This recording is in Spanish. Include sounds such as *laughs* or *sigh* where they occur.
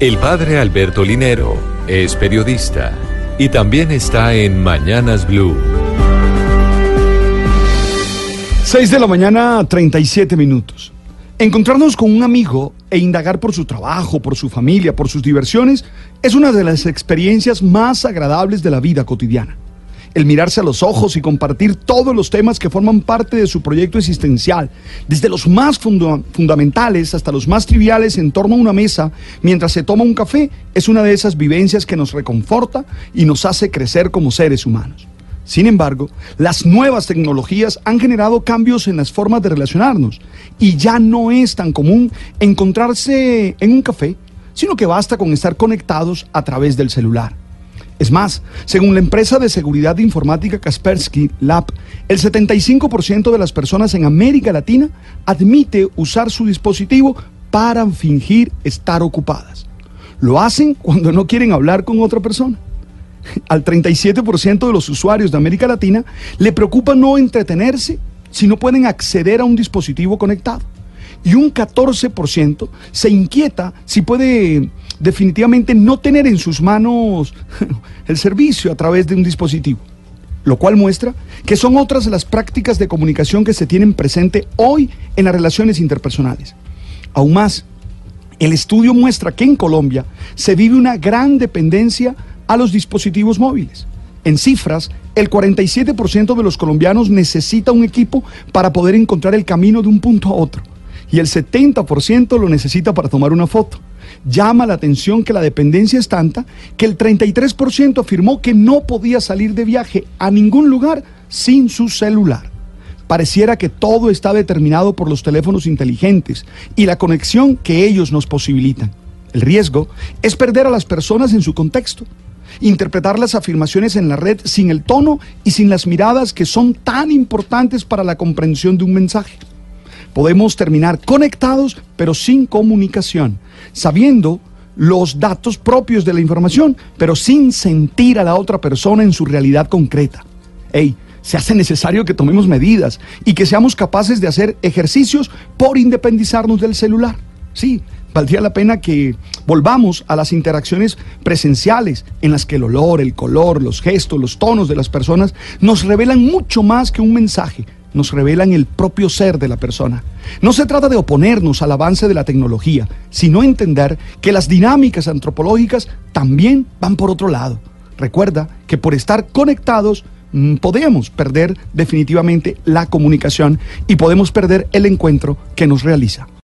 El padre Alberto Linero es periodista y también está en Mañanas Blue. 6 de la mañana, 37 minutos. Encontrarnos con un amigo e indagar por su trabajo, por su familia, por sus diversiones, es una de las experiencias más agradables de la vida cotidiana. El mirarse a los ojos y compartir todos los temas que forman parte de su proyecto existencial, desde los más funda- fundamentales hasta los más triviales en torno a una mesa mientras se toma un café, es una de esas vivencias que nos reconforta y nos hace crecer como seres humanos. Sin embargo, las nuevas tecnologías han generado cambios en las formas de relacionarnos y ya no es tan común encontrarse en un café, sino que basta con estar conectados a través del celular. Es más, según la empresa de seguridad informática Kaspersky Lab, el 75% de las personas en América Latina admite usar su dispositivo para fingir estar ocupadas. Lo hacen cuando no quieren hablar con otra persona. Al 37% de los usuarios de América Latina le preocupa no entretenerse si no pueden acceder a un dispositivo conectado. Y un 14% se inquieta si puede definitivamente no tener en sus manos *laughs* el servicio a través de un dispositivo. Lo cual muestra que son otras las prácticas de comunicación que se tienen presente hoy en las relaciones interpersonales. Aún más, el estudio muestra que en Colombia se vive una gran dependencia a los dispositivos móviles. En cifras, el 47% de los colombianos necesita un equipo para poder encontrar el camino de un punto a otro y el 70% lo necesita para tomar una foto. Llama la atención que la dependencia es tanta que el 33% afirmó que no podía salir de viaje a ningún lugar sin su celular. Pareciera que todo está determinado por los teléfonos inteligentes y la conexión que ellos nos posibilitan. El riesgo es perder a las personas en su contexto, interpretar las afirmaciones en la red sin el tono y sin las miradas que son tan importantes para la comprensión de un mensaje. Podemos terminar conectados pero sin comunicación, sabiendo los datos propios de la información, pero sin sentir a la otra persona en su realidad concreta. Ey, se hace necesario que tomemos medidas y que seamos capaces de hacer ejercicios por independizarnos del celular. Sí, valdría la pena que volvamos a las interacciones presenciales en las que el olor, el color, los gestos, los tonos de las personas nos revelan mucho más que un mensaje, nos revelan el propio ser de la persona. No se trata de oponernos al avance de la tecnología, sino entender que las dinámicas antropológicas también van por otro lado. Recuerda que por estar conectados mm, podemos perder definitivamente la comunicación y podemos perder el encuentro que nos realiza.